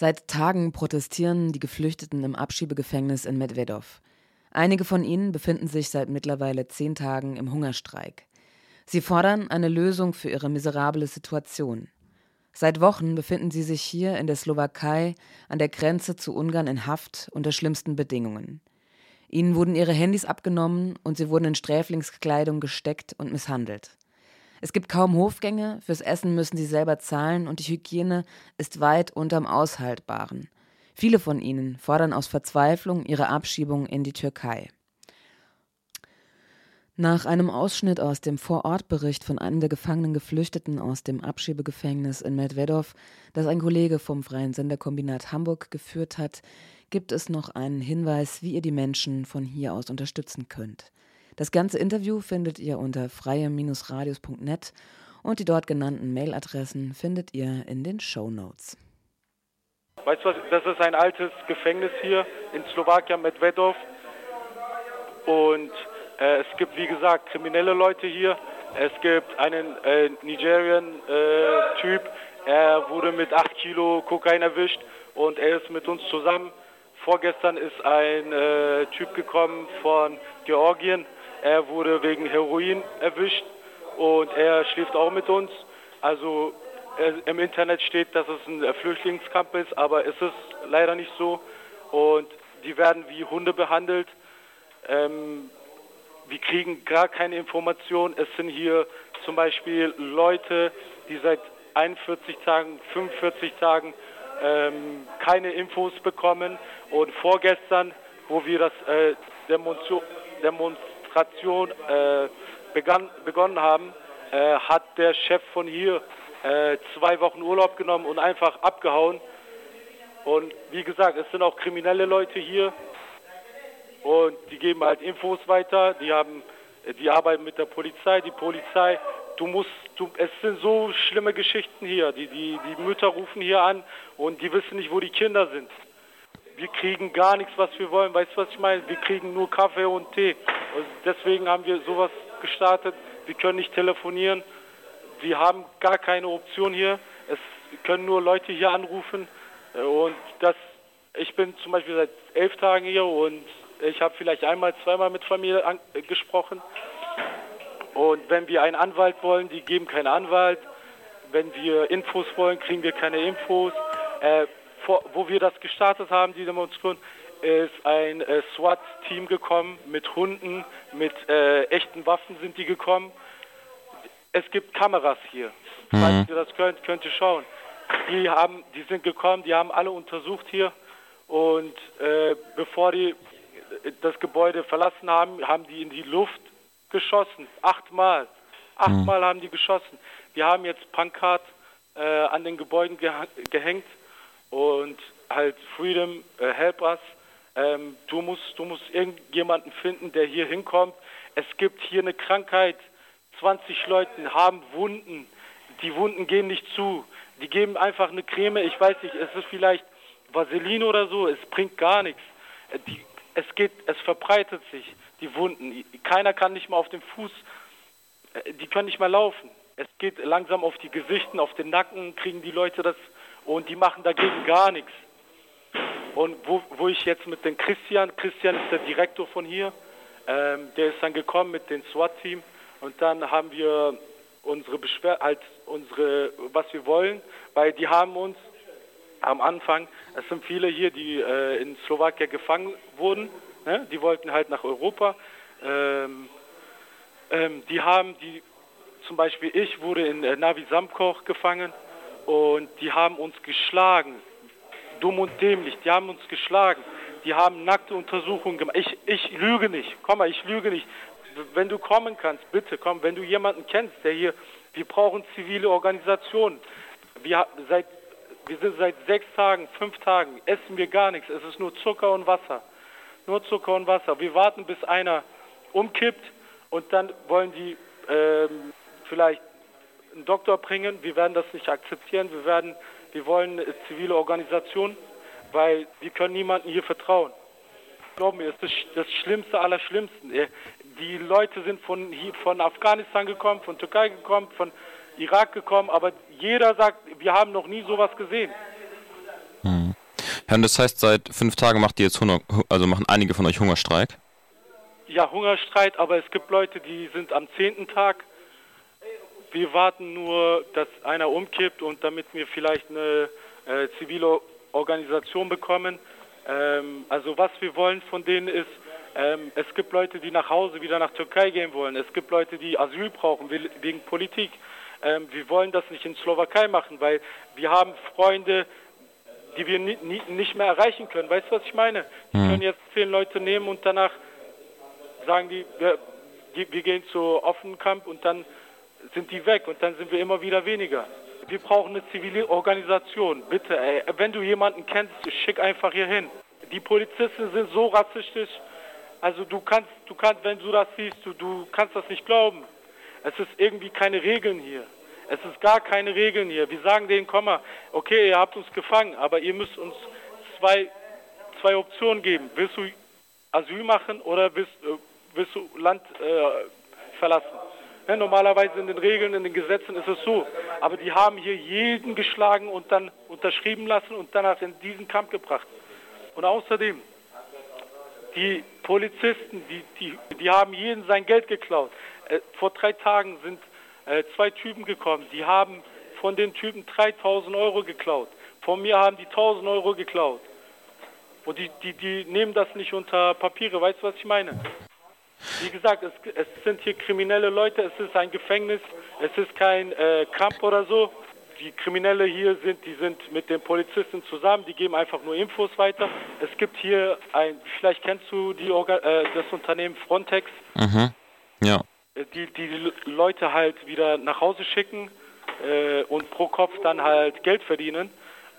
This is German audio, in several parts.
Seit Tagen protestieren die Geflüchteten im Abschiebegefängnis in Medvedow. Einige von ihnen befinden sich seit mittlerweile zehn Tagen im Hungerstreik. Sie fordern eine Lösung für ihre miserable Situation. Seit Wochen befinden sie sich hier in der Slowakei an der Grenze zu Ungarn in Haft unter schlimmsten Bedingungen. Ihnen wurden ihre Handys abgenommen und sie wurden in Sträflingskleidung gesteckt und misshandelt. Es gibt kaum Hofgänge, fürs Essen müssen sie selber zahlen und die Hygiene ist weit unterm Aushaltbaren. Viele von ihnen fordern aus Verzweiflung ihre Abschiebung in die Türkei. Nach einem Ausschnitt aus dem Vorortbericht von einem der gefangenen Geflüchteten aus dem Abschiebegefängnis in Medvedow, das ein Kollege vom Freien Senderkombinat Hamburg geführt hat, gibt es noch einen Hinweis, wie ihr die Menschen von hier aus unterstützen könnt. Das ganze Interview findet ihr unter freie-radios.net und die dort genannten Mailadressen findet ihr in den Show Notes. Weißt du was, das ist ein altes Gefängnis hier in Slowakien, Medvedow. Und äh, es gibt, wie gesagt, kriminelle Leute hier. Es gibt einen äh, Nigerian-Typ, äh, er wurde mit 8 Kilo Kokain erwischt und er ist mit uns zusammen. Vorgestern ist ein äh, Typ gekommen von Georgien, er wurde wegen Heroin erwischt und er schläft auch mit uns. Also äh, im Internet steht, dass es ein Flüchtlingscamp ist, aber es ist leider nicht so. Und die werden wie Hunde behandelt. Ähm, wir kriegen gar keine Information. Es sind hier zum Beispiel Leute, die seit 41 Tagen, 45 Tagen ähm, keine Infos bekommen. Und vorgestern, wo wir das äh, Demonstration, Demonstration äh, begann, begonnen haben, äh, hat der Chef von hier äh, zwei Wochen Urlaub genommen und einfach abgehauen. Und wie gesagt, es sind auch kriminelle Leute hier, und die geben halt Infos weiter, die haben, die arbeiten mit der Polizei, die Polizei, du musst, du, es sind so schlimme Geschichten hier, die, die, die Mütter rufen hier an und die wissen nicht, wo die Kinder sind. Wir kriegen gar nichts, was wir wollen, weißt du, was ich meine? Wir kriegen nur Kaffee und Tee. Deswegen haben wir sowas gestartet, wir können nicht telefonieren, wir haben gar keine Option hier, es können nur Leute hier anrufen und das, ich bin zum Beispiel seit elf Tagen hier und ich habe vielleicht einmal, zweimal mit Familie an, äh, gesprochen. Und wenn wir einen Anwalt wollen, die geben keinen Anwalt. Wenn wir Infos wollen, kriegen wir keine Infos. Äh, vor, wo wir das gestartet haben, die Demonstration, ist ein äh, SWAT-Team gekommen mit Hunden, mit äh, echten Waffen sind die gekommen. Es gibt Kameras hier. Mhm. Falls ihr das könnt, könnt ihr schauen. Die haben, die sind gekommen, die haben alle untersucht hier und äh, bevor die das Gebäude verlassen haben, haben die in die Luft geschossen. Achtmal. Achtmal mhm. haben die geschossen. Wir haben jetzt Pankart äh, an den Gebäuden geh gehängt und halt Freedom, äh, help us. Ähm, du musst, du musst irgendjemanden finden, der hier hinkommt. Es gibt hier eine Krankheit. 20 Leute haben Wunden. Die Wunden gehen nicht zu. Die geben einfach eine Creme. Ich weiß nicht, es ist vielleicht Vaseline oder so. Es bringt gar nichts. Äh, die es geht, es verbreitet sich, die Wunden. Keiner kann nicht mal auf dem Fuß, äh, die können nicht mehr laufen. Es geht langsam auf die Gesichten, auf den Nacken, kriegen die Leute das und die machen dagegen gar nichts. Und wo, wo ich jetzt mit dem Christian, Christian ist der Direktor von hier, ähm, der ist dann gekommen mit dem SWAT-Team und dann haben wir unsere Beschwer halt unsere, was wir wollen, weil die haben uns am Anfang, es sind viele hier, die äh, in Slowakei gefangen wurden, ne? die wollten halt nach Europa. Ähm, ähm, die haben, die, zum Beispiel ich wurde in äh, Navi Samkoch gefangen und die haben uns geschlagen, dumm und dämlich, die haben uns geschlagen. Die haben nackte Untersuchungen gemacht. Ich, ich lüge nicht, komm mal, ich lüge nicht. Wenn du kommen kannst, bitte komm. Wenn du jemanden kennst, der hier, wir brauchen zivile Organisationen. Wir, seit wir sind seit sechs Tagen, fünf Tagen, essen wir gar nichts. Es ist nur Zucker und Wasser. Nur Zucker und Wasser. Wir warten, bis einer umkippt und dann wollen die ähm, vielleicht einen Doktor bringen. Wir werden das nicht akzeptieren. Wir, werden, wir wollen eine zivile Organisation, weil wir können niemandem hier vertrauen. Glaub mir, es ist das Schlimmste aller Schlimmsten. Die Leute sind von, hier, von Afghanistan gekommen, von Türkei gekommen, von Irak gekommen, aber jeder sagt, wir haben noch nie sowas gesehen. Hm. Und das heißt, seit fünf Tagen macht ihr jetzt Hunger, also machen einige von euch Hungerstreik? Ja, Hungerstreit, aber es gibt Leute, die sind am zehnten Tag. Wir warten nur, dass einer umkippt und damit wir vielleicht eine äh, zivile Organisation bekommen. Ähm, also was wir wollen von denen ist, ähm, es gibt Leute, die nach Hause wieder nach Türkei gehen wollen. Es gibt Leute, die Asyl brauchen wegen Politik. Ähm, wir wollen das nicht in Slowakei machen, weil wir haben Freunde, die wir nie, nicht mehr erreichen können. Weißt du, was ich meine? Wir mhm. können jetzt zehn Leute nehmen und danach sagen die, wir, wir gehen zu Offenkamp und dann sind die weg und dann sind wir immer wieder weniger. Wir brauchen eine zivile Organisation. Bitte, ey, wenn du jemanden kennst, schick einfach hier hin. Die Polizisten sind so rassistisch. Also du kannst, du kannst, wenn du das siehst, du, du kannst das nicht glauben. Es ist irgendwie keine Regeln hier. Es ist gar keine Regeln hier. Wir sagen denen, komm mal, okay, ihr habt uns gefangen, aber ihr müsst uns zwei, zwei Optionen geben. Willst du Asyl machen oder willst, äh, willst du Land äh, verlassen? Ja, normalerweise in den Regeln, in den Gesetzen ist es so. Aber die haben hier jeden geschlagen und dann unterschrieben lassen und danach in diesen Kampf gebracht. Und außerdem, die Polizisten, die, die, die haben jeden sein Geld geklaut. Äh, vor drei Tagen sind äh, zwei Typen gekommen, die haben von den Typen 3000 Euro geklaut. Von mir haben die 1000 Euro geklaut. Und die, die, die nehmen das nicht unter Papiere, weißt du, was ich meine? Wie gesagt, es, es, sind hier kriminelle Leute, es ist ein Gefängnis, es ist kein äh, Camp oder so. Die Kriminelle hier sind, die sind mit den Polizisten zusammen, die geben einfach nur Infos weiter. Es gibt hier ein, vielleicht kennst du die Orga, äh, das Unternehmen Frontex. Mhm. Ja. Äh, die, die Leute halt wieder nach Hause schicken äh, und pro Kopf dann halt Geld verdienen.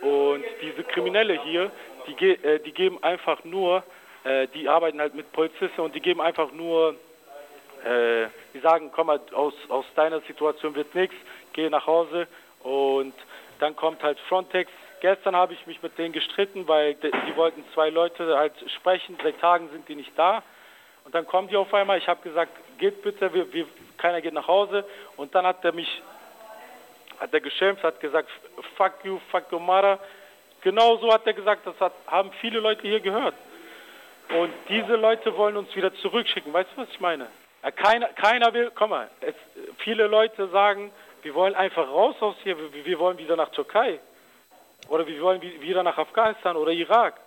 Und diese Kriminelle hier, die, äh, die geben einfach nur äh, die arbeiten halt mit Polizisten und die geben einfach nur, äh, die sagen, komm mal, aus, aus deiner Situation wird nichts, geh nach Hause und dann kommt halt Frontex. Gestern habe ich mich mit denen gestritten, weil die, wollten zwei Leute halt sprechen, seit Tagen sind die nicht da. Und dann kommen die auf einmal, ich habe gesagt, geht bitte, wir, wir, keiner geht nach Hause. Und dann hat er mich, hat er geschimpft, hat gesagt, fuck you, fuck your mother. Genau so hat er gesagt, das hat, haben viele Leute hier gehört. Und diese Leute wollen uns wieder zurückschicken. Weißt du, was ich meine? Äh, keiner, keiner will, komm mal, es, viele Leute sagen, wir wollen einfach raus aus hier, wir, wir wollen wieder nach Türkei. Oder wir wollen wieder nach Afghanistan oder Irak.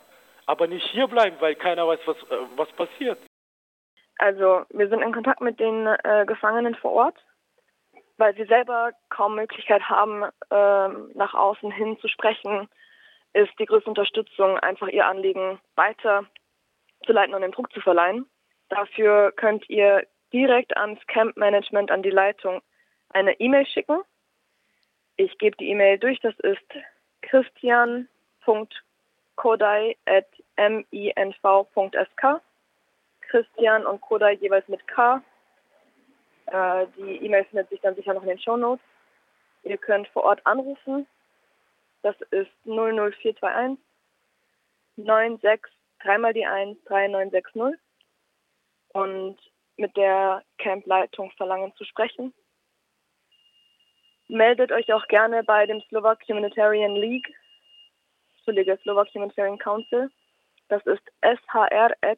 Aber nicht hier bleiben, weil keiner weiß, was, äh, was passiert. Also wir sind in Kontakt mit den äh, Gefangenen vor Ort, weil sie selber kaum Möglichkeit haben, äh, nach außen hin zu sprechen, ist die größte Unterstützung einfach ihr Anliegen weiter zu leiten und den Druck zu verleihen. Dafür könnt ihr direkt ans Camp Management, an die Leitung eine E-Mail schicken. Ich gebe die E-Mail durch, das ist christian.kodai.minv.sk. Christian und Kodai jeweils mit K. Äh, die E-Mail findet sich dann sicher noch in den Show Notes. Ihr könnt vor Ort anrufen. Das ist 00421 96 dreimal die 1 3960 und mit der Campleitung verlangen zu sprechen. Meldet euch auch gerne bei dem Slovak Humanitarian League, Entschuldige, Slovak Humanitarian Council. Das ist shr.shr.sk.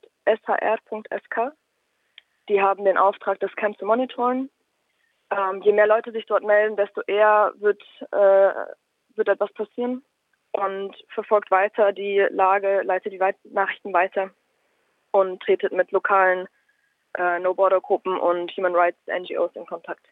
Die haben den Auftrag, das Camp zu monitoren. Ähm, je mehr Leute sich dort melden, desto eher wird, äh, wird etwas passieren und verfolgt weiter die Lage, leitet die Weit Nachrichten weiter und tretet mit lokalen äh, No-Border-Gruppen und Human Rights NGOs in Kontakt.